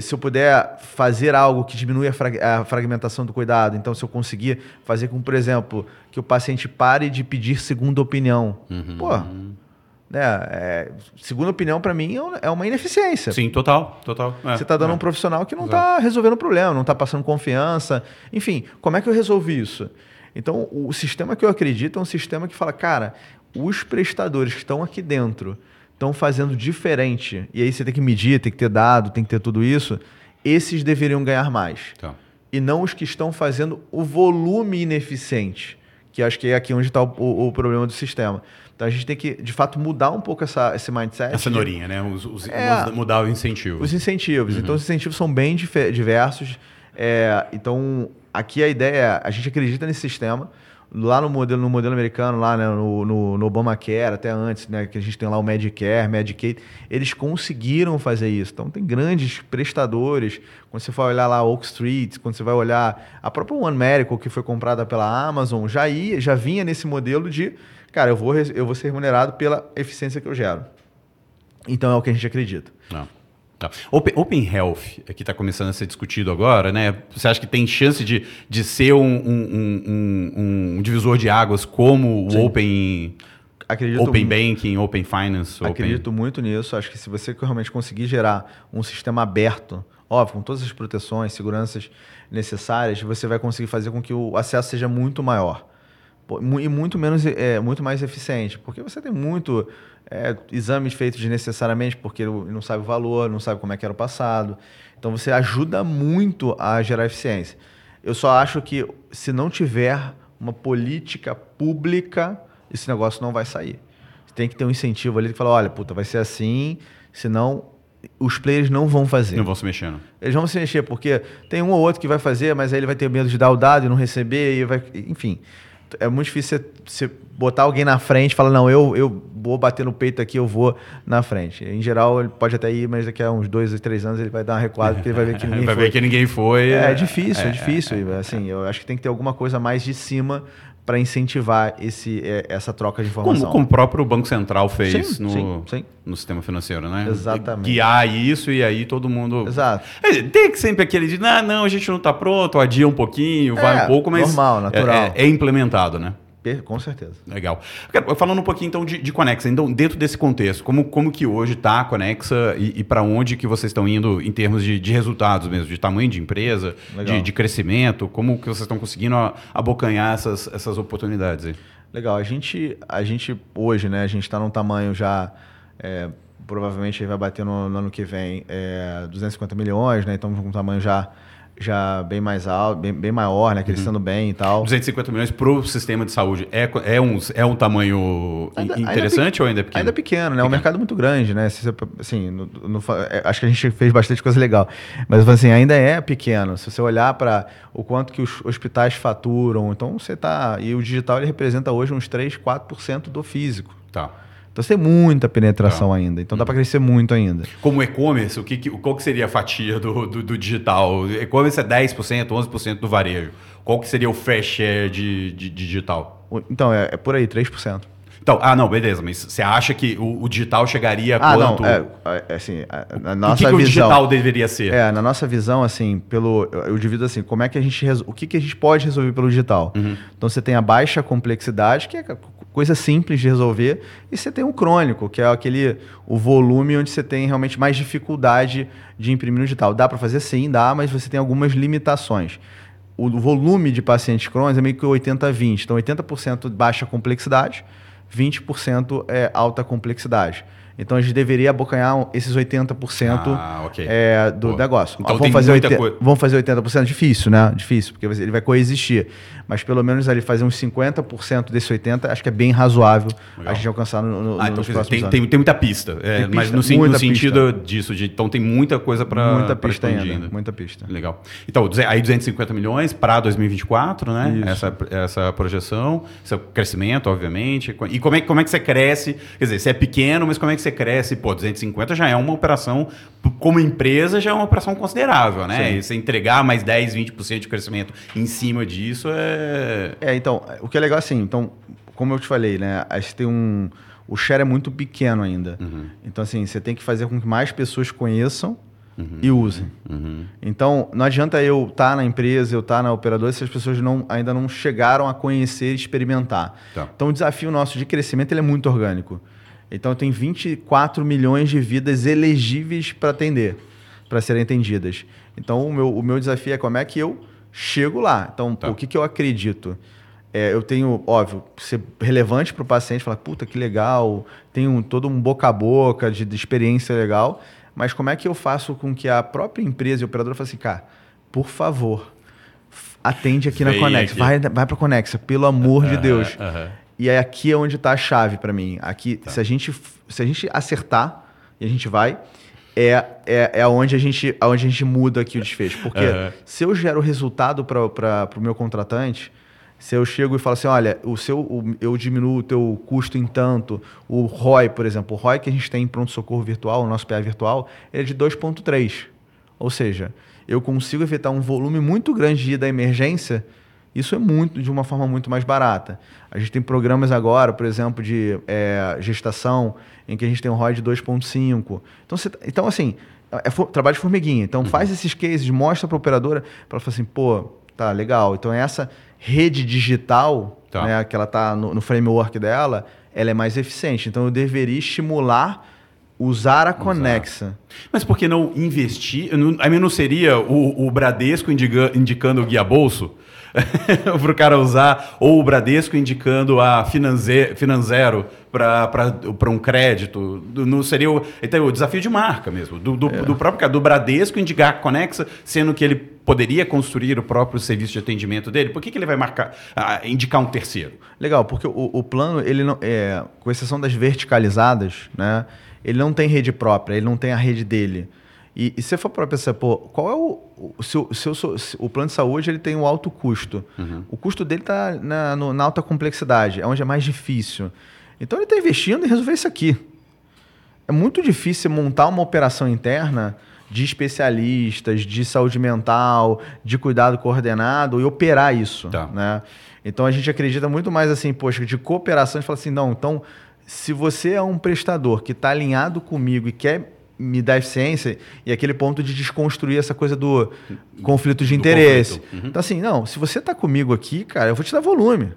se eu puder fazer algo que diminui a, frag a, fragmentação do cuidado, então se eu conseguir fazer com, por exemplo, que o paciente pare de pedir segunda opinião, uhum. pô, né, é, segunda opinião para mim é, é uma ineficiência. Sim, total, total. É, Você está dando é. um profissional que não está resolvendo o problema, não está passando confiança, enfim, como é que eu resolvi isso? Então, o sistema que eu acredito é um sistema que fala, cara, os prestadores que estão aqui dentro estão fazendo diferente, e aí você tem que medir, tem que ter dado, tem que ter tudo isso, esses deveriam ganhar mais. Tá. E não os que estão fazendo o volume ineficiente, que acho que é aqui onde está o, o, o problema do sistema. Então a gente tem que, de fato, mudar um pouco essa, esse mindset. A cenourinha, né? Os, os, É. mudar o incentivo. Os incentivos. Então, os incentivos são bem diversos. É, então, aqui a ideia é, a gente acredita nesse sistema. Lá no modelo, no modelo americano, lá né, no, no, no Obamacare, até antes, né, que a gente tem lá o Medicare, Medicaid, eles conseguiram fazer isso. Então, tem grandes prestadores. Quando você vai olhar lá Oak Street, quando você vai olhar a própria One Medical, que foi comprada pela Amazon, já, ia, já vinha nesse modelo de, cara, eu vou, eu vou ser remunerado pela eficiência que eu gero. Então, é o que a gente acredita. Não. Tá. Open, Open Health, é que está começando a ser discutido agora, né? Você acha que tem chance de, de ser um, um, um- um divisor de águas como o Open, Acredito open Banking, Open Finance? Open... Acredito muito nisso. Acho que se você realmente conseguir gerar um sistema aberto, óbvio, com todas as proteções, seguranças necessárias, você vai conseguir fazer com que o acesso seja muito maior. E muito menos é, muito mais eficiente. Porque você tem muito é, exames feitos desnecessariamente, porque não sabe o valor, não sabe como é que era o passado. Então você ajuda muito a gerar eficiência. Eu só acho que se não tiver uma política pública, esse negócio não vai sair. Tem que ter um incentivo ali que fala, olha, puta, vai ser assim, senão os players não vão fazer. Não vão se mexendo. Eles vão se mexer, porque tem um ou outro que vai fazer, mas aí ele vai ter medo de dar o dado e não receber, e vai. Enfim. É muito difícil você, botar alguém na frente e falar, não, eu, eu vou bater no peito aqui, eu vou na frente. Em geral, ele pode até ir, mas daqui a uns dois ou três anos ele vai dar uma recuada, porque ele vai ver que ninguém vai foi. ver que ninguém foi. É, difícil, é, difícil. Assim, eu acho que tem que ter alguma coisa mais de cima para incentivar esse, é, essa troca de informação. Como, como o próprio Banco Central fez Sim, no, sim, sim. no sistema financeiro, né? Exatamente. Guiar isso e aí todo mundo. Exato. É, Tem que sempre aquele de, não, não, a gente não está pronto, adia um pouquinho, vai É, um pouco, mas. normal, é- natural. É, é implementado, né? Com certeza. Legal. Cara, Falando um pouquinho então de, de Conexa, então dentro desse contexto, como, como que hoje está a Conexa e, e para onde que vocês estão indo em termos de, de resultados mesmo, de tamanho de empresa, de, de crescimento, como que vocês estão conseguindo abocanhar essas, essas oportunidades aí? Legal. A gente, a gente hoje, né, a gente está num tamanho já, é, provavelmente vai bater no, no ano que vem é, 250 milhões, né? Então com um tamanho já, já bem mais alto, bem, bem maior, né? Crescendo bem e tal. 250 milhões para o sistema de saúde é, é, um, é um tamanho Ainda- in- ainda interessante pe- ou ainda é pequeno? Ainda pequeno, né? É um mercado muito grande, né? Se você, assim, no- no é, acho que a gente fez bastante coisa legal. Mas assim, ainda é pequeno. Se você olhar para o quanto que os hospitais faturam, então você tá. E o digital ele representa hoje uns 3, 4% do físico. Tá. Então você tem muita penetração Tá. ainda. Então dá para crescer muito ainda. Como e-commerce, o que, que- qual que seria a fatia do, do, do digital? E-commerce é 10%, 11% do varejo. Qual que seria o fair share de, de- de digital? Então, é, é por aí, 3%. Então, ah, não, beleza, mas você acha que o, o digital chegaria Ah, quanto? não. É, é, assim, a- na o nossa que, que o visão. digital deveria ser? É, na nossa visão, assim, pelo. Eu divido assim, como é que a gente O que, que a gente pode resolver pelo digital? Uhum. Então você tem a baixa complexidade, que é coisa simples de resolver, e você tem o crônico, que é aquele o volume onde você tem realmente mais dificuldade de imprimir no digital. Dá para fazer sim, dá, mas você tem algumas limitações. O volume de pacientes crônicos é meio que 80-20. Então, 80% baixa complexidade, 20% é alta complexidade. Então, a gente deveria abocanhar esses 80% Ah, ok. é, do Pô, negócio. então vamos, fazer muita 80, coisa. vamos fazer 80%? Difícil, né? Difícil, porque ele vai coexistir. Mas pelo menos ali fazer uns 50% desse 80%, acho que é bem razoável Legal. a gente alcançar no, no, Ah, então nos tem, tem, tem muita pista. É, Tem mas pista, no, no sentido disso, de, então tem muita coisa para muita pista expandir ainda, muita pista. Legal. Então, aí 250 milhões para 2024, né? Isso. Essa, essa projeção, seu crescimento, obviamente. E como é, como é que você cresce? Quer dizer, você é pequeno, mas como é que você cresce? Pô, 250 já é uma operação, como empresa, já é uma operação considerável, né? Sim. E você entregar mais 10, 20% de crescimento em cima disso é. É, então, o que é legal assim, então, como eu te falei, né? A gente tem um. O share é muito pequeno ainda. Uhum. Então, assim, você tem que fazer com que mais pessoas conheçam e usem. Uhum. Então, não adianta eu estar na empresa, eu estar na operadora, se as pessoas não, ainda não chegaram a conhecer e experimentar. Tá. Então, o desafio nosso de crescimento ele é muito orgânico. Então, tem 24 milhões de vidas elegíveis para atender, para serem atendidas. Então, o meu, o meu desafio é como é que eu chego lá. Então, Tá. pô, o que, que eu acredito? é, eu tenho, óbvio, ser relevante para o paciente, falar, puta, que legal, tem um, todo um boca a boca de, de, experiência legal, mas como é que eu faço com que a própria empresa e operadora fale assim, cara, por favor, atende aqui Vem na Conexa, aqui. vai, vai para a Conexa, pelo amor de Deus. E aí aqui é onde está a chave para mim. Aqui, tá. se, a gente, se a gente acertar, e a gente vai, é, é, é onde, a gente, onde a gente muda aqui o desfecho. Porque se eu gero resultado para o meu contratante se eu chego e falo assim, olha, o seu, o, eu diminuo o teu custo em tanto, o ROI, por exemplo, o ROI que a gente tem em pronto-socorro virtual, o nosso PA virtual, é de 2,3. Ou seja, eu consigo evitar um volume muito grande de ida à emergência, isso é muito de uma forma muito mais barata. A gente tem programas agora, por exemplo, de é, gestação, em que a gente tem um ROI de 2,5. Então, então, assim, é for, trabalho de formiguinha. Então, uhum. faz esses cases, mostra para a operadora, para ela falar assim, pô, tá legal. Então, essa rede digital, tá. né, que ela está no, no, framework dela, ela é mais eficiente. Então eu deveria estimular usar a Conexa. Mas por que não investir? A mim não seria o, o Bradesco indica, indicando o guia bolso? para o cara usar, ou o Bradesco indicando a Finanzero para um crédito. Não seria o, então, o desafio de marca mesmo, do, do, é. do próprio do Bradesco indicar a Conexa, sendo que ele poderia construir o próprio serviço de atendimento dele. Por que, que ele vai marcar, indicar um terceiro? Legal, porque o, o plano, ele não, é, com exceção das verticalizadas, né, ele não tem rede própria, ele não tem a rede dele. E, e se for para pensar, pô, qual é o. o se, eu, se, eu sou, se o plano de saúde ele tem um alto custo. Uhum. O custo dele está na, na, alta complexidade, é onde é mais difícil. Então ele está investindo em resolver isso aqui. É muito difícil montar uma operação interna de especialistas, de saúde mental, de cuidado coordenado e operar isso. Tá. Né? Então a gente acredita muito mais assim, poxa, de cooperação, a gente fala assim, não, então se você é um prestador que está alinhado comigo e quer me dá eficiência e aquele ponto de desconstruir essa coisa do conflito de do interesse. Conflito. Uhum. Então, assim, não, se você está comigo aqui, cara, eu vou te dar volume.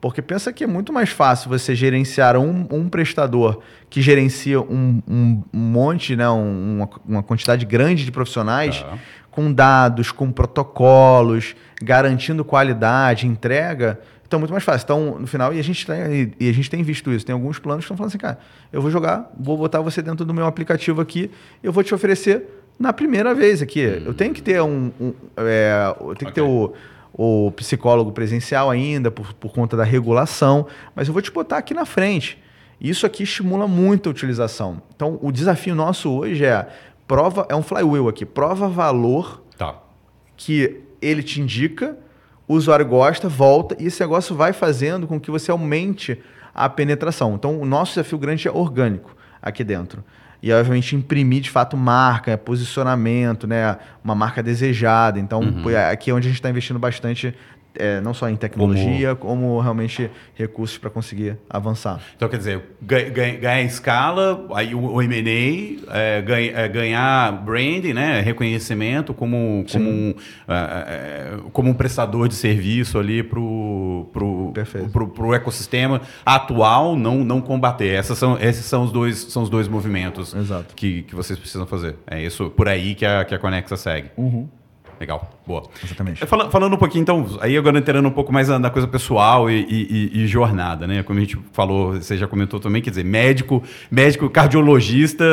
Porque pensa que é muito mais fácil você gerenciar um, um prestador que gerencia um, um, um monte, né, uma, uma, quantidade grande de profissionais, tá. com dados, com protocolos, garantindo qualidade, entrega, então, muito mais fácil. Então, no final, e a gente tem, e a gente tem visto isso. Tem alguns planos que estão falando assim, cara, eu vou jogar, vou botar você dentro do meu aplicativo aqui, eu vou te oferecer na primeira vez aqui. Hum. Eu tenho que ter um. um é, eu tenho okay. que ter o, o psicólogo presencial ainda, por, por conta da regulação, mas eu vou te botar aqui na frente. Isso aqui estimula muito a utilização. Então, o desafio nosso hoje é prova, é um flywheel aqui, prova valor tá. que ele te indica o usuário gosta, volta, e esse negócio vai fazendo com que você aumente a penetração. Então, o nosso desafio grande é orgânico aqui dentro. E, obviamente, imprimir, de fato, marca, posicionamento, né? uma marca desejada. Então, uhum. aqui é onde a gente está investindo bastante é, não só em tecnologia, como, como realmente recursos para conseguir avançar. Então, quer dizer, ganhar, ganhar escala, aí o, M&A, é, ganha, é, ganhar branding, né, reconhecimento como, como, um, é, é, como um prestador de serviço ali para o ecossistema atual, não, não combater. Essas são, esses são os dois, são os dois movimentos Exato. Que, que vocês precisam fazer. É isso por aí que a, que a Conexa segue. Uhum. Legal, boa. Exatamente. Falando, falando um pouquinho, então, aí agora entrando um pouco mais na, coisa pessoal e, e, e, jornada, né? Como a gente falou, você já comentou também, quer dizer, médico, médico cardiologista,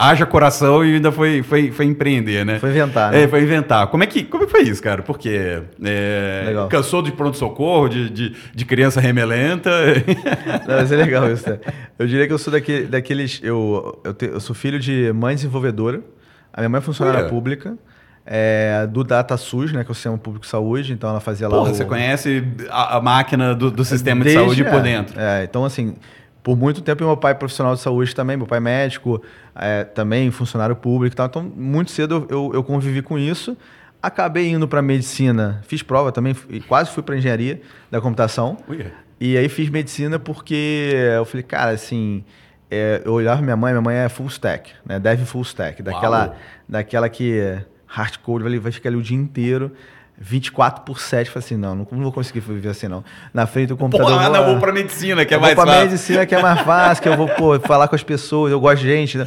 haja coração e ainda foi, foi, foi empreender, né? Foi inventar, né? É, foi inventar. Como é que, como é que foi isso, cara? Porque é, cansou de pronto-socorro, de, de, de, criança remelenta? Não, mas é legal isso, né? Eu diria que eu sou daquele, daqueles... Eu, eu, te, eu sou filho de mãe desenvolvedora, a minha mãe é funcionária pública, é, do DataSUS, né, que é o Sistema Público de Saúde, então ela fazia Porra, lá. Você conhece a, a máquina do, do sistema Desde, de saúde é, por dentro. É, então assim, por muito tempo meu pai é profissional de saúde também, meu pai é médico, é, também funcionário público e tal, então muito cedo eu, eu convivi com isso. Acabei indo para medicina, fiz prova também, quase fui para engenharia da computação. E aí fiz medicina porque eu falei, cara, assim, é, eu olhava minha mãe, minha mãe é full stack, né? Dev full stack, daquela, daquela que hardcore, vai, vai ficar ali o dia inteiro. 24 por 7. Falei assim, não, não, vou conseguir viver assim, não. Na frente do computador. Porra, vou, não, vou pra medicina, que é mais fácil. Vou pra medicina, que é mais fácil, que eu vou pô, falar com as pessoas, eu gosto de gente. Né?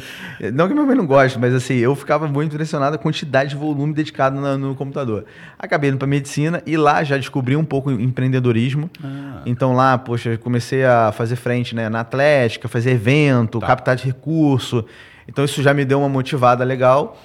Não que minha mãe não goste, mas assim, eu ficava muito impressionado a quantidade de volume dedicado no, no computador. Acabei indo pra medicina e lá já descobri um pouco empreendedorismo. Ah. Então lá, poxa, comecei a fazer frente né, na atlética, fazer evento, tá. captar de recurso. Então isso já me deu uma motivada legal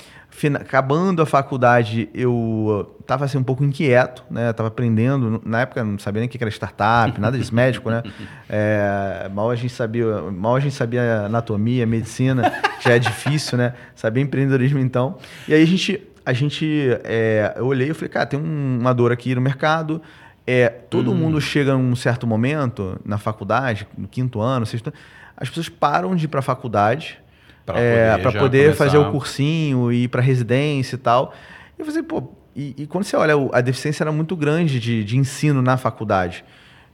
acabando a faculdade, eu estava assim, um pouco inquieto, né? Estava aprendendo. Na época, não sabia nem o que era startup, nada disso, médico, né? É, mal, a gente sabia, mal a gente sabia anatomia, medicina, já é difícil, né? Sabia empreendedorismo, então. E aí a gente, a gente é, eu olhei e falei, cara, tem uma dor aqui no mercado. É, todo hum. mundo chega num certo momento, na faculdade, no quinto ano, sexto ano, as pessoas param de ir para a faculdade para é, poder, poder fazer o cursinho e ir para residência e tal. E eu falei, pô, e, e, quando você olha, a deficiência era muito grande de, de ensino na faculdade.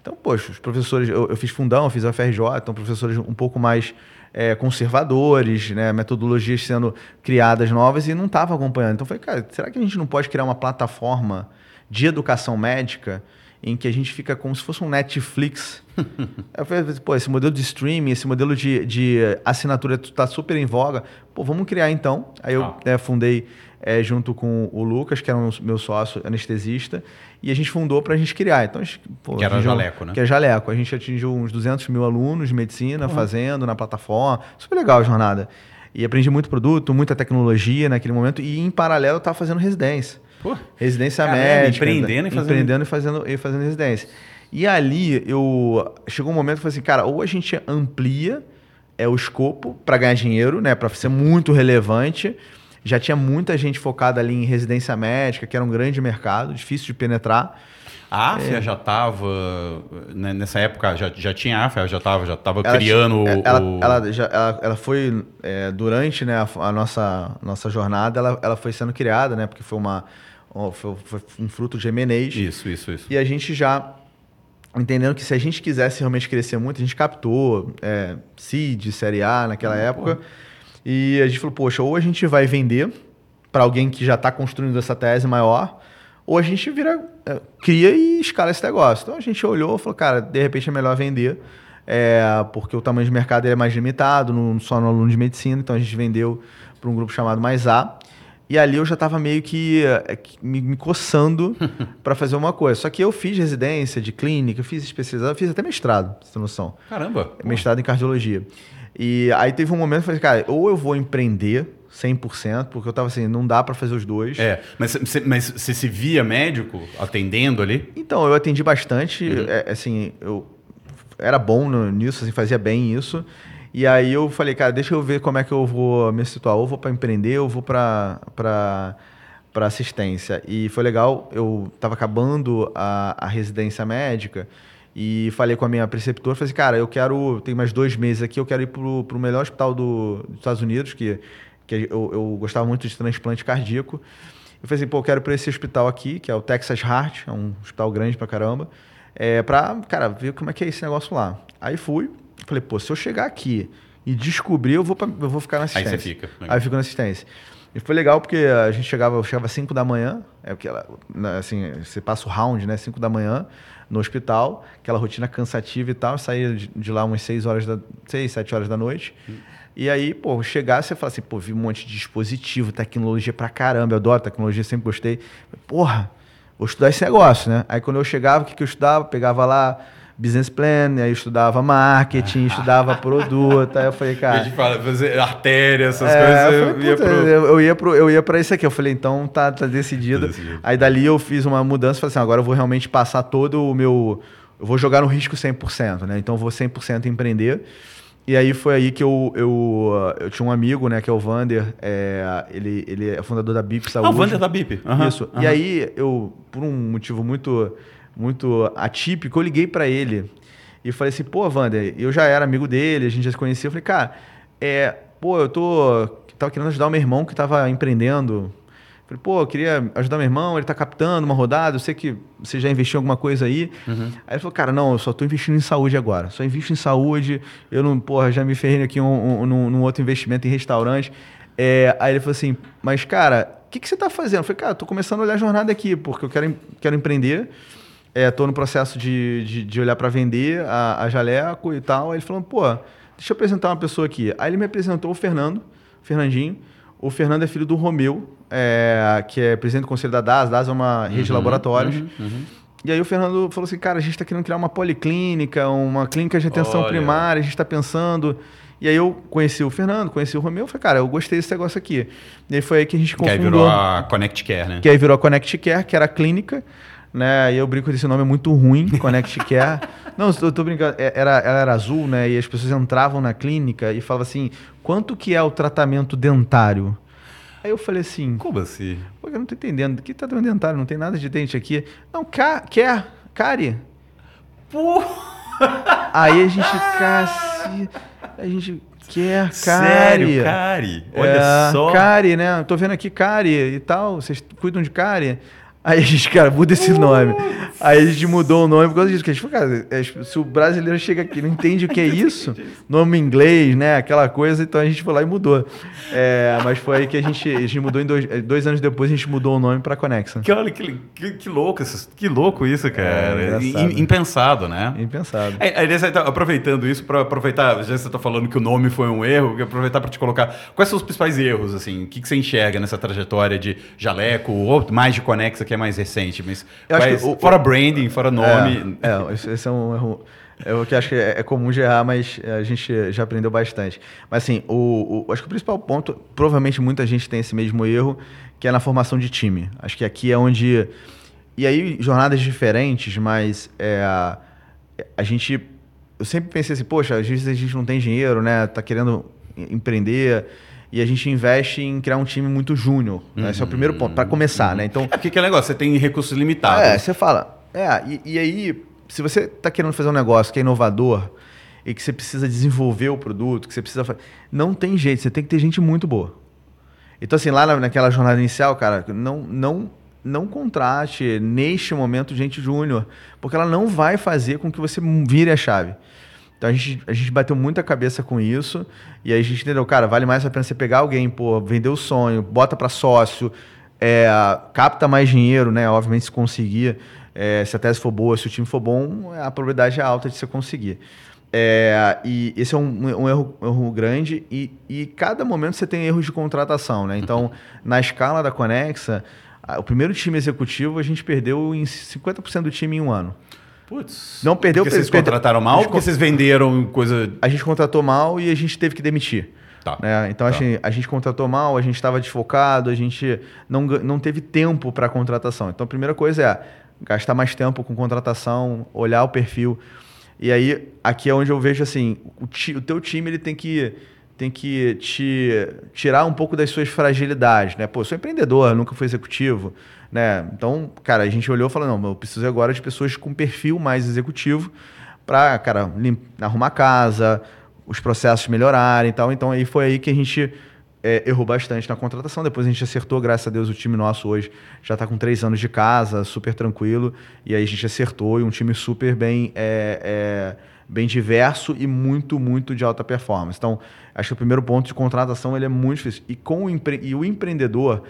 Então, poxa, os professores, eu, eu fiz fundão, eu fiz a FRJ, então professores um pouco mais é, conservadores, né, metodologias sendo criadas novas e não estava acompanhando. Então, eu falei, cara, será que a gente não pode criar uma plataforma de educação médica em que a gente fica como se fosse um Netflix. eu falei, pô, esse modelo de streaming, esse modelo de, de assinatura está super em voga. Pô, vamos criar então. Aí eu ah. fundei é, junto com o Lucas, que era um meu sócio anestesista, e a gente fundou para a gente criar. Então, gente, pô, que era Jaleco, né? Que é Jaleco. A gente atingiu uns 200 mil alunos de medicina uhum. fazendo na plataforma. Super legal a jornada. E aprendi muito produto, muita tecnologia naquele momento, e em paralelo eu estava fazendo residência. Pô, residência caramba, médica. Empreendendo e fazendo... Empreendendo e fazendo, e fazendo residência. E ali, eu chegou um momento que eu falei assim, cara, ou a gente amplia é, o escopo para ganhar dinheiro, né, para ser muito relevante. Já tinha muita gente focada ali em residência médica, que era um grande mercado, difícil de penetrar. A AFIA é. já estava, né, nessa época, já, já tinha a AFIA, já estava já tava criando é, ela, o... Ela, já, ela, ela foi, é, durante né, a, a, nossa, nossa jornada, ela, ela foi sendo criada, né, porque foi uma foi, foi um fruto de M&As. Isso, isso, isso. E a gente já entendendo que se a gente quisesse realmente crescer muito, a gente captou é, seed, série A naquela época. E a gente falou, poxa, ou a gente vai vender para alguém que já está construindo essa tese maior, ou a gente vira, é, cria e escala esse negócio. Então a gente olhou e falou, cara, de repente é melhor vender, é, porque o tamanho de mercado é mais limitado, no, só no aluno de medicina, então a gente vendeu para um grupo chamado Mais A. E ali eu já estava meio que é, me, me coçando para fazer uma coisa. Só que eu fiz residência de clínica, fiz especialização, fiz até mestrado, pra ter noção. Caramba! Mestrado em cardiologia. E aí teve um momento que eu falei, cara, ou eu vou empreender 100%, porque eu estava assim, não dá para fazer os dois. É, mas você mas se via médico atendendo ali? Então, eu atendi bastante, uhum. é, assim, eu era bom nisso, assim, fazia bem isso. E aí eu falei, cara, deixa eu ver como é que eu vou me situar. Ou vou para empreender, ou vou para para assistência. E foi legal, eu estava acabando a, a residência médica e falei com a minha preceptora, falei assim, cara, eu quero, tem mais dois meses aqui, eu quero ir para o melhor hospital do, dos Estados Unidos, que, que eu, eu gostava muito de transplante cardíaco. Eu falei assim, pô, eu quero para esse hospital aqui, que é o Texas Heart, é um hospital grande pra caramba, é, para, cara, ver como é que é esse negócio lá. Aí fui, Falei, pô, se eu chegar aqui e descobrir, eu vou, pra, eu vou ficar na assistência. Aí você fica. Aí eu fico na assistência. E foi legal porque a gente chegava, eu chegava às 5 da manhã, é porque ela, né, assim, você passa o round, né? 5 da manhã no hospital, aquela rotina cansativa e tal, saía de, de lá umas 6 horas da 6, 7 horas da noite. Hum. E aí, pô, chegar, você fala assim, pô, vi um monte de dispositivo, tecnologia pra caramba, eu adoro tecnologia, sempre gostei. Porra, vou estudar esse negócio, né? Aí quando eu chegava, o que, que eu estudava? Pegava lá business plan, aí eu estudava marketing, estudava produto, aí eu falei, cara... A gente fala, fazer artéria, essas é, coisas, eu, falei, ia pro... eu, ia pro... Eu ia pra isso aqui, eu falei, então tá, tá decidido. Tá decidido. Aí dali eu fiz uma mudança, falei assim, agora eu vou realmente passar todo o meu... Eu vou jogar no risco 100%, né? Então eu vou 100% empreender. E aí foi aí que eu, eu, eu tinha um amigo, né, que é o Vander, é, ele, ele é fundador da BIP Saúde. Ah, o Vander da BIP. Uhum, Isso. Uhum. E aí eu, por um motivo muito muito atípico, eu liguei para ele e falei assim, pô, Wander, eu já era amigo dele, a gente já se conhecia. Eu falei, cara, é, pô, eu tô. Tava querendo ajudar o meu irmão que tava empreendendo. Falei, pô, eu queria ajudar meu irmão, ele tá captando uma rodada, eu sei que você já investiu em alguma coisa aí. Uhum. Aí ele falou, cara, não, eu só tô investindo em saúde agora. Só invisto em saúde, eu não, porra, já me ferrei aqui um, um, num, outro investimento em restaurante. É, aí ele falou assim, mas cara, o que, que você está fazendo? Eu falei, cara, tô começando a olhar a jornada aqui, porque eu quero, quero empreender. Estou no processo de, de, de olhar para vender a, a jaleco e tal. Aí ele falou, pô, deixa eu apresentar uma pessoa aqui. Aí ele me apresentou o Fernando, o Fernandinho. O Fernando é filho do Romeu, é, que é presidente do conselho da DAS. DAS é uma rede uhum, de laboratórios. Uhum, uhum. E aí o Fernando falou assim, cara, a gente está querendo criar uma policlínica, uma clínica de atenção Olha. primária, a gente está pensando... E aí eu conheci o Fernando, conheci o Romeu, falei, cara, eu gostei desse negócio aqui. E aí foi aí que a gente confundou... Que aí virou a Connect Care, né? Que aí virou a Connect Care, que era a clínica, né? E eu brinco desse nome é muito ruim, Connect Care. Não, eu tô brincando, é, era, ela era azul, né? E as pessoas entravam na clínica e falavam assim, quanto que é o tratamento dentário? Aí eu falei assim... Como assim? Pô, eu não tô entendendo, que tratamento dentário? Não tem nada de dente aqui. Não, ca quer, cárie. Pô... Aí a gente, cacete... A gente quer Cari. Sério, Cari? Olha é, só. Cari, né? Tô vendo aqui Cari e tal. Vocês cuidam de Cari? Aí a gente, cara, muda esse nome. Aí a gente mudou o nome por causa disso. Porque a gente falou, cara, é, se o brasileiro chega aqui não entende o que é isso, nome inglês, né? Aquela coisa, então a gente foi lá e mudou. É, mas foi aí que a gente, a gente mudou em dois, dois anos depois, a gente mudou o nome para Conexa. Que, olha, que, que, que, louco, que louco isso, cara. É, impensado, né? Impensado. É, então, aproveitando isso, para aproveitar, já você está falando que o nome foi um erro, aproveitar para te colocar. Quais são os principais erros, assim? O que, que você enxerga nessa trajetória de jaleco ou mais de Conexa? que é mais recente, mas quais, o, fora branding, fora nome. É, é, esse é um erro. É o que acho que é, é comum de errar, mas a gente já aprendeu bastante. Mas assim, o, o, acho que o principal ponto, provavelmente muita gente tem esse mesmo erro, que é na formação de time. Acho que aqui é onde. E aí, jornadas diferentes, mas é, a gente. Eu sempre pensei assim, poxa, às vezes a gente não tem dinheiro, né? Tá querendo empreender e a gente investe em criar um time muito júnior. Uhum. Né? Esse é o primeiro ponto, para começar, uhum. né? Então, é porque que é negócio, você tem recursos limitados. É, você fala. É, e, e aí, se você está querendo fazer um negócio que é inovador e que você precisa desenvolver o produto, que você precisa fazer. Não tem jeito, você tem que ter gente muito boa. Então, assim, lá naquela jornada inicial, cara, não, não, não contrate neste momento gente júnior, porque ela não vai fazer com que você vire a chave. Então a gente, a gente bateu muita cabeça com isso e aí a gente entendeu, cara, vale mais a pena você pegar alguém, pô, vender o sonho, bota para sócio, é, capta mais dinheiro, né? Obviamente se conseguir, é, se a tese for boa, se o time for bom, a probabilidade é alta de você conseguir. É, e esse é um, um erro, erro, grande e, e cada momento você tem erros de contratação, né? Então, na escala da Conexa, o primeiro time executivo a gente perdeu em 50% do time em um ano. Putz. Não perdeu porque vocês contrataram mal ou porque vocês venderam coisa. A gente contratou mal e a gente teve que demitir. Tá. Né? Então tá. a, gente, a gente contratou mal, a gente estava desfocado, a gente não, não teve tempo para contratação. Então a primeira coisa é gastar mais tempo com contratação, olhar o perfil. E aí, aqui é onde eu vejo assim, o, ti, o teu time ele tem que tem que te tirar um pouco das suas fragilidades, né? Pô, sou empreendedor, nunca fui executivo, né? Então, cara, a gente olhou e falou, não, eu preciso agora de pessoas com perfil mais executivo para, cara, arrumar casa, os processos melhorarem e tal. Então, aí foi aí que a gente é, errou bastante na contratação. Depois a gente acertou, graças a Deus, o time nosso hoje já está com três anos de casa, super tranquilo. E aí a gente acertou e um time super bem... É, é, bem diverso e muito, muito de alta performance. Então, acho que o primeiro ponto de contratação ele é muito difícil. E, com o, empre... e o empreendedor,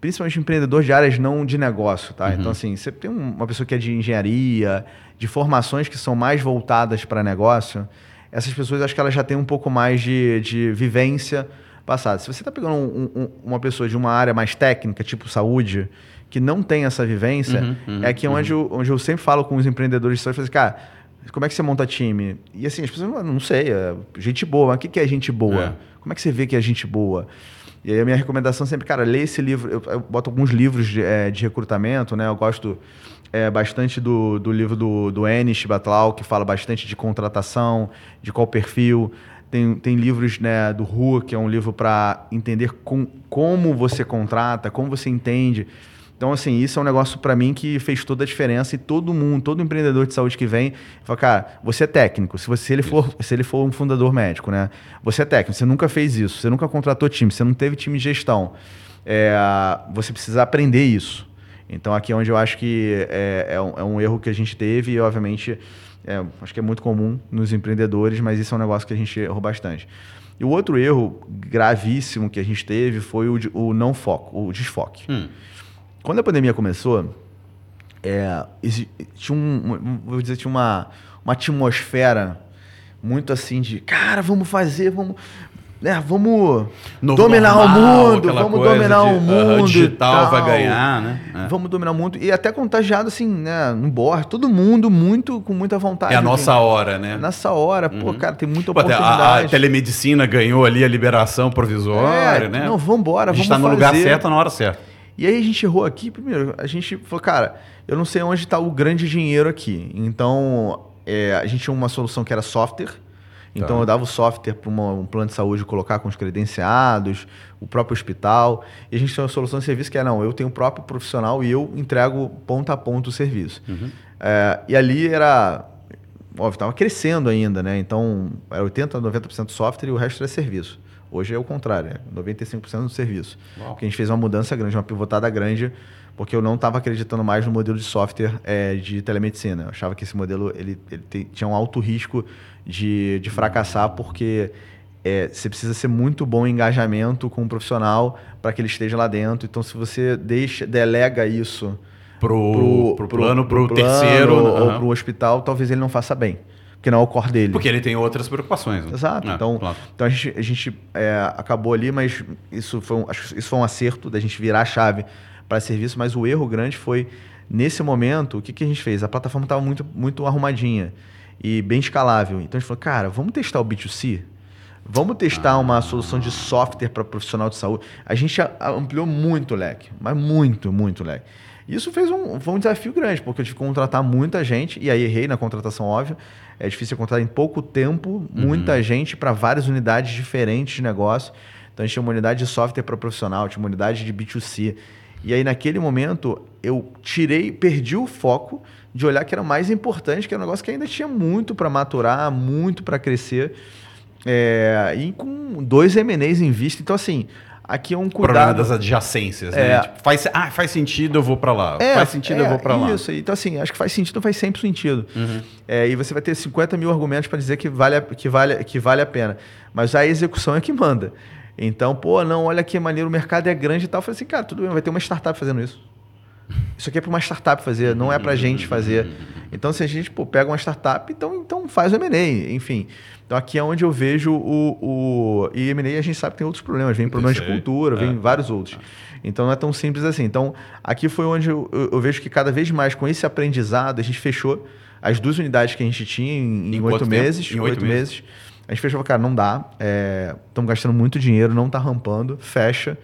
principalmente empreendedor de áreas não de negócio, tá? Uhum. Então, assim, você tem uma pessoa que é de engenharia, de formações que são mais voltadas para negócio, essas pessoas acho que elas já têm um pouco mais de, de vivência passada. Se você está pegando um, um, uma pessoa de uma área mais técnica, tipo saúde, que não tem essa vivência, uhum, uhum, é aqui onde, uhum. eu, onde eu sempre falo com os empreendedores de saúde, assim, cara, como é que você monta time? E assim, as pessoas não sei, é gente boa. Mas o que é gente boa? É. Como é que você vê que é gente boa? E aí a minha recomendação sempre, cara, lê esse livro. Eu, eu boto alguns livros de, é, de, recrutamento, né? Eu gosto é, bastante do, do livro do, do Enish Batlau, que fala bastante de contratação, de qual perfil. Tem, tem livros né, do Rua, que é um livro para entender com, como você contrata, como você entende. Então, assim, isso é um negócio para mim que fez toda a diferença e todo mundo, todo empreendedor de saúde que vem, fala, cara, você é técnico. Se, você, se, ele, for, se ele for um fundador médico, né? Você é técnico, você nunca fez isso, você nunca contratou time, você não teve time de gestão. É, você precisa aprender isso. Então, aqui é onde eu acho que é, é, um, é um erro que a gente teve e, obviamente, é, acho que é muito comum nos empreendedores, mas isso é um negócio que a gente errou bastante. E o outro erro gravíssimo que a gente teve foi o, o não foco, o desfoque. Hum. Quando a pandemia começou, é, tinha um, vou dizer, tinha uma, uma atmosfera muito assim de, cara, vamos fazer, vamos, né, vamos Novo dominar normal, o mundo, vamos dominar de, o mundo, e digital vai ganhar, né? É. Vamos dominar o mundo e até contagiado assim, né, no board, todo mundo muito com muita vontade. É a de- nossa hora, né? Nessa hora, pô, cara, tem muita Pô, oportunidade. a, a telemedicina ganhou ali a liberação provisória, É, né? não, vambora, A gente vamos tá no lugar certo na hora certa. E aí a gente errou aqui, primeiro, a gente falou, cara, eu não sei onde está o grande dinheiro aqui. Então, é, a gente tinha uma solução que era software. Então Tá. eu dava o software para um plano de saúde colocar com os credenciados, o próprio hospital. E a gente tinha uma solução de serviço que é, não, eu tenho o próprio profissional e eu entrego ponta a ponta o serviço. Uhum. É, e ali era, óbvio, estava crescendo ainda, né? Então era 80% a 90% software e o resto era serviço. Hoje é o contrário, é 95% do serviço. Uau. Porque a gente fez uma mudança grande, uma pivotada grande, porque eu não estava acreditando mais no modelo de software é, de telemedicina. Eu achava que esse modelo ele, ele te- tinha um alto risco de, de fracassar, porque é, você precisa ser muito bom em engajamento com o profissional para que ele esteja lá dentro. Então, se você deixa, delega isso Pro, pro, plano, pro, terceiro. ou aham. para o hospital, talvez ele não faça bem, porque não é o core dele. Porque ele tem outras preocupações. né? Exato. É, então, claro. então a gente, a gente é, acabou ali, mas isso foi, um, acho que isso foi um acerto da gente virar a chave para serviço. Mas o erro grande foi nesse momento o que, que a gente fez? A plataforma estava muito, muito arrumadinha e bem escalável. Então a gente falou, cara, vamos testar o B2C. Vamos testar Ah. uma solução de software para profissional de saúde. A gente ampliou muito o leque, mas muito, muito o leque. Isso fez um, foi um desafio grande, porque eu tive que contratar muita gente, e aí errei na contratação, óbvio. É difícil contratar em pouco tempo muita gente para várias unidades diferentes de negócio. Então a gente tinha uma unidade de software para profissional, tinha uma unidade de B2C. E aí, naquele momento, eu tirei, perdi o foco de olhar que era mais importante, que era um negócio que ainda tinha muito para maturar, muito para crescer. É, e com dois M&As em vista. Então, assim, aqui é um O problema cuidado. das adjacências, É. né? Tipo, faz, ah, faz sentido, eu vou pra lá. faz sentido, eu é, vou pra lá. Isso, então assim, acho que faz sentido, faz sempre sentido. Uhum. É, e você vai ter 50 mil argumentos para dizer que vale, a, que, vale, que vale a pena. Mas a execução é que manda. Então, pô, não, olha que maneiro, o mercado é grande e tal. Eu falei assim, cara, tudo bem, vai ter uma startup fazendo isso. Isso aqui é para uma startup fazer, não é para gente fazer. Então, se a gente pô, pega uma startup, então, então faz o M&A, enfim. Então, aqui é onde eu vejo o... o e M&A a gente sabe que tem outros problemas. Vem problemas de cultura, vem É. vários outros. Então, não é tão simples assim. Então, aqui foi onde eu, eu- eu vejo que cada vez mais, com esse aprendizado, a gente fechou as duas unidades que a gente tinha em, oito meses. Em oito oito meses. A gente fechou, cara, não dá. Estamos gastando muito dinheiro, não está rampando, fecha.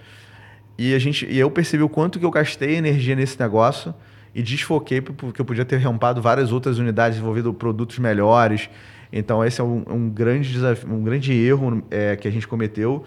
E, a gente, e eu percebi o quanto que eu gastei energia nesse negócio e desfoquei porque eu podia ter rampado várias outras unidades, desenvolvido produtos melhores. Então, esse é um, um grande desafio, um grande erro é, que a gente cometeu,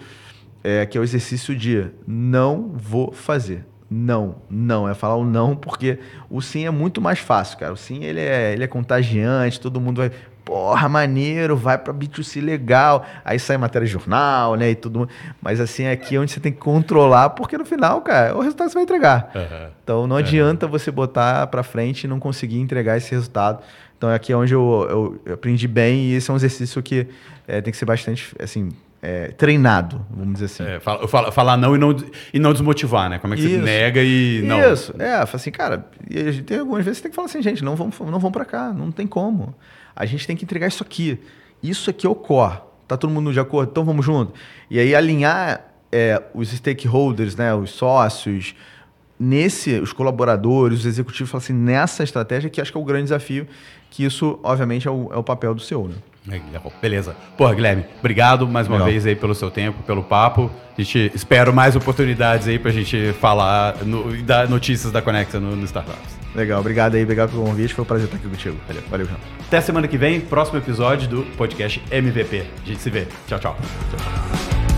é, que é o exercício de não vou fazer. Não, não. É falar o não, porque o sim é muito mais fácil, cara. O sim ele é, ele é contagiante, todo mundo vai. Porra, maneiro, vai pra B2C legal. Aí sai matéria de jornal, né? E tudo. Mas assim, é aqui onde você tem que controlar, porque no final, cara, é o resultado que você vai entregar. Aham. Então não adianta você botar para frente e não conseguir entregar esse resultado. Então aqui é onde eu, eu- aprendi bem e esse é um exercício que é, tem que ser bastante assim é, treinado, vamos dizer assim. É, fala- fala- falar não e, não e não desmotivar, né? Como é que você Isso. nega e não. Isso, é, assim, cara, e tem algumas vezes que tem que falar assim, gente, não vão, não vão para cá, não tem como. A gente tem que entregar isso aqui. Isso aqui é o core. Tá todo mundo de acordo? Então vamos junto. E aí alinhar é, os stakeholders, né, os sócios, nesse, os colaboradores, os executivos, assim, nessa estratégia que acho que é o grande desafio, que isso, obviamente, é o, é o papel do CEO, né? Legal, Beleza. Porra, Guilherme, obrigado mais uma Legal. vez aí pelo seu tempo, pelo papo. A gente espera mais oportunidades aí pra gente falar no- e dar notícias da Conexa no, no Startups. Legal, obrigado aí, obrigado pelo convite, foi um prazer estar aqui contigo. Valeu, valeu, Jean. Até semana que vem, próximo episódio do podcast MVP. A gente se vê. Tchau, tchau. tchau, tchau.